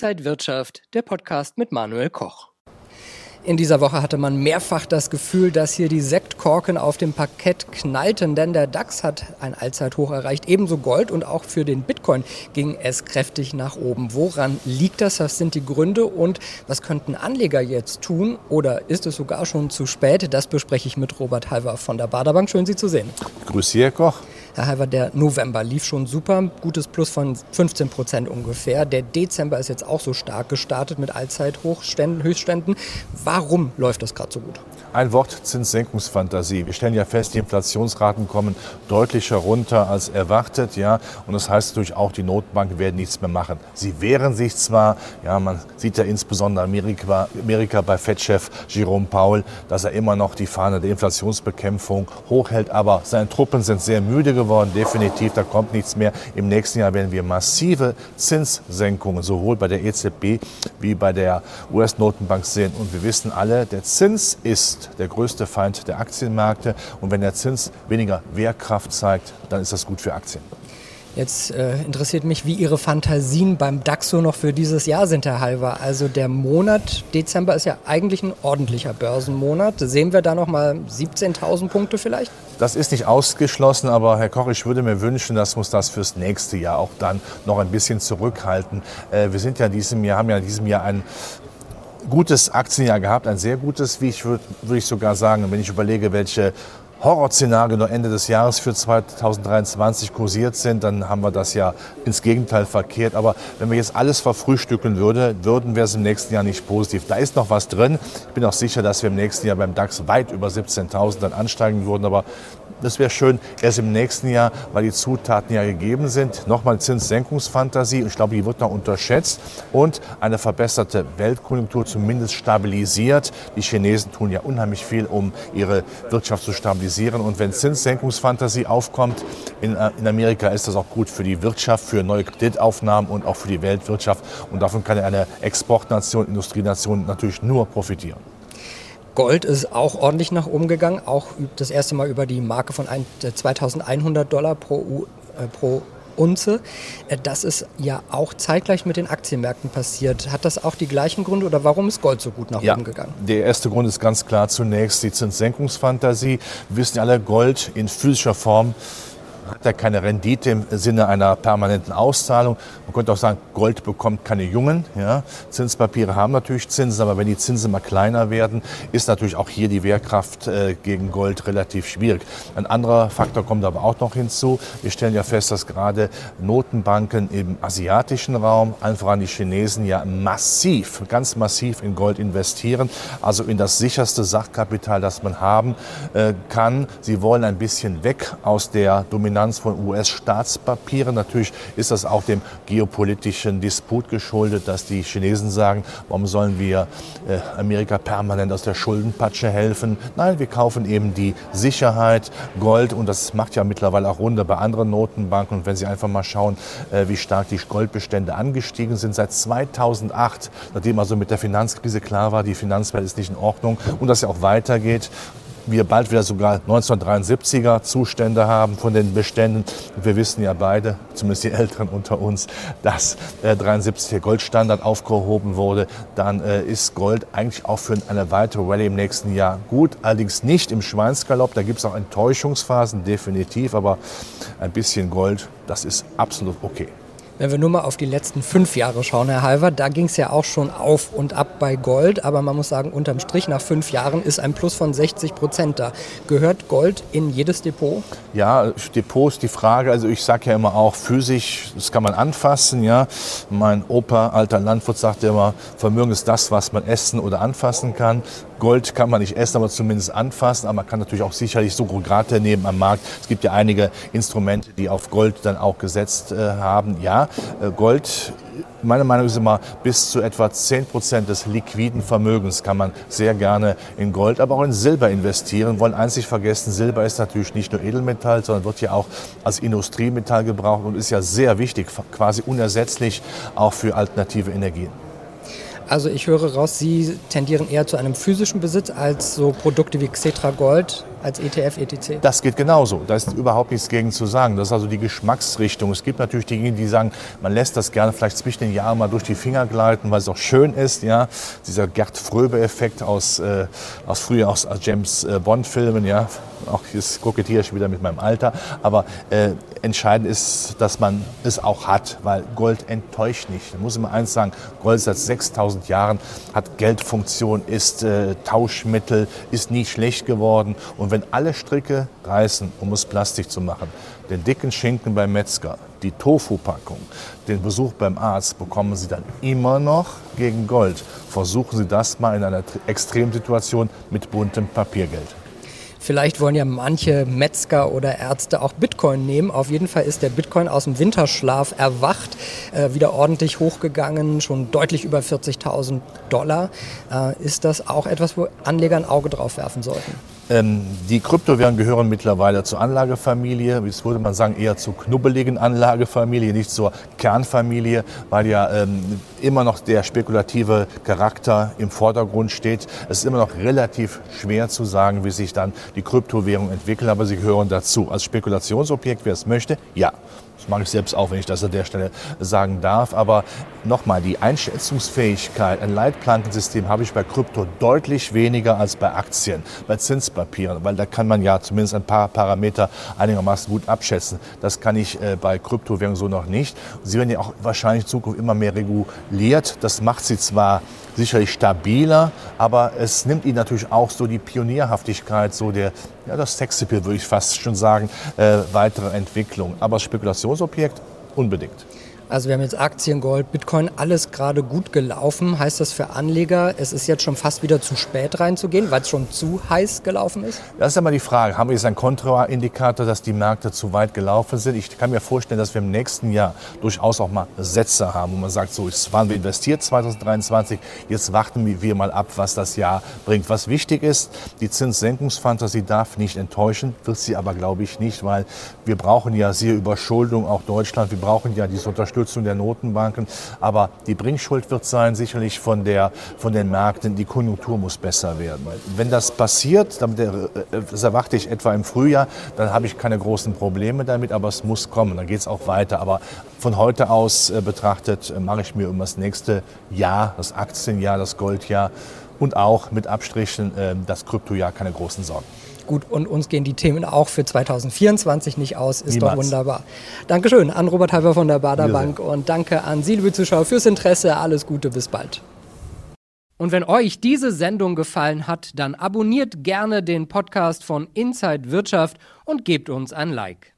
Inside Wirtschaft, der Podcast mit Manuel Koch. In dieser Woche hatte man mehrfach das Gefühl, dass hier die Sektkorken auf dem Parkett knallten, denn der DAX hat ein Allzeithoch erreicht, ebenso Gold und auch für den Bitcoin ging es kräftig nach oben. Woran liegt das? Was sind die Gründe und was könnten Anleger jetzt tun oder ist es sogar schon zu spät? Das bespreche ich mit Robert Halver von der Baderbank. Schön, Sie zu sehen. Grüß Sie, Herr Koch. Halver, der November lief schon super, gutes Plus von 15 Prozent ungefähr. Der Dezember ist jetzt auch so stark gestartet mit Allzeithochständen, Höchstständen. Warum läuft das gerade so gut? Ein Wort Zinssenkungsfantasie. Wir stellen ja fest, die Inflationsraten kommen deutlich herunter als erwartet, ja, und das heißt natürlich auch, die Notenbanken werden nichts mehr machen. Sie wehren sich zwar, ja, man sieht ja insbesondere Amerika, Amerika bei Fed-Chef Jerome Powell, dass er immer noch die Fahne der Inflationsbekämpfung hochhält, aber seine Truppen sind sehr müde geworden, definitiv, da kommt nichts mehr. Im nächsten Jahr werden wir massive Zinssenkungen sowohl bei der EZB wie bei der US-Notenbank sehen und wir wissen alle, der Zins ist ist der größte Feind der Aktienmärkte. Und wenn der Zins weniger Wehrkraft zeigt, dann ist das gut für Aktien. Jetzt äh, interessiert mich, wie Ihre Fantasien beim DAX so noch für dieses Jahr sind, Herr Halver. Also der Monat Dezember ist ja eigentlich ein ordentlicher Börsenmonat. Sehen wir da noch mal 17.000 Punkte vielleicht? Das ist nicht ausgeschlossen, aber Herr Koch, ich würde mir wünschen, dass uns das fürs nächste Jahr auch dann noch ein bisschen zurückhalten. Äh, wir sind ja in diesem Jahr, haben ja in diesem Jahr ein gutes Aktienjahr gehabt, ein sehr gutes, wie ich würde würd ich sogar sagen, wenn ich überlege, welche Horrorszenarien noch Ende des Jahres für 2023 kursiert sind, dann haben wir das ja ins Gegenteil verkehrt. Aber wenn wir jetzt alles verfrühstücken würde, würden wir es im nächsten Jahr nicht positiv. Da ist noch was drin. Ich bin auch sicher, dass wir im nächsten Jahr beim DAX weit über 17.000 dann ansteigen würden. Aber das wäre schön, erst im nächsten Jahr, weil die Zutaten ja gegeben sind. Nochmal Zinssenkungsfantasie, ich glaube, die wird noch unterschätzt. Und eine verbesserte Weltkonjunktur zumindest stabilisiert. Die Chinesen tun ja unheimlich viel, um ihre Wirtschaft zu stabilisieren. Und wenn Zinssenkungsfantasie aufkommt in, äh, in Amerika, ist das auch gut für die Wirtschaft, für neue Kreditaufnahmen und auch für die Weltwirtschaft. Und davon kann eine Exportnation, Industrienation natürlich nur profitieren. Gold ist auch ordentlich nach oben gegangen, auch das erste Mal über die Marke von 2100 äh, Dollar pro, äh, pro Unze. Äh, das ist ja auch zeitgleich mit den Aktienmärkten passiert. Hat das auch die gleichen Gründe oder warum ist Gold so gut nach ja, oben gegangen? Der erste Grund ist ganz klar zunächst die Zinssenkungsfantasie. Wir wissen alle, Gold in physischer Form hat ja keine Rendite im Sinne einer permanenten Auszahlung. Man könnte auch sagen, Gold bekommt keine Jungen. Ja. Zinspapiere haben natürlich Zinsen, aber wenn die Zinsen mal kleiner werden, ist natürlich auch hier die Wehrkraft äh, gegen Gold relativ schwierig. Ein anderer Faktor kommt aber auch noch hinzu. Wir stellen ja fest, dass gerade Notenbanken im asiatischen Raum, allen voran die Chinesen, ja massiv, ganz massiv in Gold investieren. Also in das sicherste Sachkapital, das man haben äh, kann. Sie wollen ein bisschen weg aus der Dominanz Dominanz von US-Staatspapieren. Natürlich ist das auch dem geopolitischen Disput geschuldet, dass die Chinesen sagen, warum sollen wir äh, Amerika permanent aus der Schuldenpatsche helfen? Nein, wir kaufen eben die Sicherheit, Gold und das macht ja mittlerweile auch Runde bei anderen Notenbanken. Und wenn Sie einfach mal schauen, äh, wie stark die Goldbestände angestiegen sind seit 2008, nachdem also mit der Finanzkrise klar war, die Finanzwelt ist nicht in Ordnung und das ja auch weitergeht, wir bald wieder sogar 1973er Zustände haben von den Beständen. wir wissen ja beide, zumindest die Älteren unter uns, dass äh, 73 der Goldstandard aufgehoben wurde. Dann äh, ist Gold eigentlich auch für eine weitere Rallye im nächsten Jahr gut. Allerdings nicht im Schweinsgalopp. Da gibt es auch Enttäuschungsphasen, definitiv. Aber ein bisschen Gold, das ist absolut okay. Wenn wir nur mal auf die letzten fünf Jahre schauen, Herr Halver, da ging es ja auch schon auf und ab bei Gold. Aber man muss sagen, unterm Strich nach fünf Jahren ist ein Plus von 60 Prozent da. Gehört Gold in jedes Depot? Ja, Depot ist die Frage. Also ich sage ja immer auch physisch, das kann man anfassen. Ja, Mein Opa, alter Landwirt, sagte immer, Vermögen ist das, was man essen oder anfassen kann. Gold kann man nicht essen, aber zumindest anfassen. Aber man kann natürlich auch sicherlich gerade nehmen am Markt. Es gibt ja einige Instrumente, die auf Gold dann auch gesetzt äh, haben. Ja, äh, Gold, meiner Meinung ist immer bis zu etwa 10 Prozent des liquiden Vermögens kann man sehr gerne in Gold, aber auch in Silber investieren. Wollen einzig vergessen, Silber ist natürlich nicht nur Edelmetall, sondern wird ja auch als Industriemetall gebraucht und ist ja sehr wichtig, quasi unersetzlich auch für alternative Energien. Also ich höre raus, Sie tendieren eher zu einem physischen Besitz als so Produkte wie Xetra Gold als ETF, ETC? Das geht genauso. Da ist überhaupt nichts gegen zu sagen. Das ist also die Geschmacksrichtung. Es gibt natürlich diejenigen, die sagen, man lässt das gerne vielleicht zwischen den Jahren mal durch die Finger gleiten, weil es auch schön ist. Ja? Dieser Gerd Fröbe-Effekt aus, äh, aus früher aus James äh, Bond-Filmen. Ja? Auch jetzt kokettiere ich wieder mit meinem Alter. Aber äh, entscheidend ist, dass man es auch hat, weil Gold enttäuscht nicht. Da muss ich mal eins sagen, Gold seit 6000 Jahren hat Geldfunktion, ist äh, Tauschmittel, ist nie schlecht geworden. Und wenn alle Stricke reißen, um es Plastik zu machen, den dicken Schinken beim Metzger, die Tofu-Packung, den Besuch beim Arzt bekommen Sie dann immer noch gegen Gold. Versuchen Sie das mal in einer Extremsituation mit buntem Papiergeld. Vielleicht wollen ja manche Metzger oder Ärzte auch Bitcoin nehmen. Auf jeden Fall ist der Bitcoin aus dem Winterschlaf erwacht, äh, wieder ordentlich hochgegangen, schon deutlich über 40.000 Dollar. Äh, ist das auch etwas, wo Anleger ein Auge drauf werfen sollten? Ähm, die Kryptowährungen gehören mittlerweile zur Anlagefamilie, wie würde man sagen, eher zur knubbeligen Anlagefamilie, nicht zur Kernfamilie, weil ja ähm, immer noch der spekulative Charakter im Vordergrund steht. Es ist immer noch relativ schwer zu sagen, wie sich dann die Kryptowährungen entwickeln, aber sie gehören dazu. Als Spekulationsobjekt, wer es möchte, ja. Das mache ich selbst auch, wenn ich das an der Stelle sagen darf. Aber nochmal, die Einschätzungsfähigkeit, ein Leitplankensystem habe ich bei Krypto deutlich weniger als bei Aktien, bei Zinspapieren, weil da kann man ja zumindest ein paar Parameter einigermaßen gut abschätzen. Das kann ich äh, bei Kryptowährungen so noch nicht. Sie werden ja auch wahrscheinlich in Zukunft immer mehr reguliert. Das macht sie zwar sicherlich stabiler, aber es nimmt ihnen natürlich auch so die Pionierhaftigkeit, so der, ja, das Sexappeal würde ich fast schon sagen, äh, weitere Entwicklung. Aber Spekulationsobjekt unbedingt. Also wir haben jetzt Aktien, Gold, Bitcoin, alles gerade gut gelaufen. Heißt das für Anleger, es ist jetzt schon fast wieder zu spät reinzugehen, weil es schon zu heiß gelaufen ist? Das ist ja mal die Frage. Haben wir jetzt einen Kontraindikator, dass die Märkte zu weit gelaufen sind? Ich kann mir vorstellen, dass wir im nächsten Jahr durchaus auch mal Sätze haben, wo man sagt, so, jetzt waren wir investiert 2023, jetzt warten wir mal ab, was das Jahr bringt. Was wichtig ist, die Zinssenkungsfantasie darf nicht enttäuschen, wird sie aber, glaube ich, nicht, weil wir brauchen ja sehr Überschuldung, auch Deutschland, wir brauchen ja diese Unterstützung Unterstützung der Notenbanken. Aber die Bringschuld wird sein sicherlich von, der, von den Märkten, die Konjunktur muss besser werden. Wenn das passiert, äh, das erwarte ich etwa im Frühjahr, dann habe ich keine großen Probleme damit, aber es muss kommen, dann geht es auch weiter. Aber von heute aus äh, betrachtet äh, mache ich mir um das nächste Jahr, das Aktienjahr, das Goldjahr und auch mit Abstrichen das Kryptojahr keine großen Sorgen. Gut, und uns gehen die Themen auch für 2024 nicht aus. Ist Niemals. doch wunderbar. Dankeschön an Robert Halver von der Bader Bank und danke an Sie, liebe Zuschauer, fürs Interesse. Alles Gute, bis bald. Und wenn euch diese Sendung gefallen hat, dann abonniert gerne den Podcast von Inside Wirtschaft und gebt uns ein Like.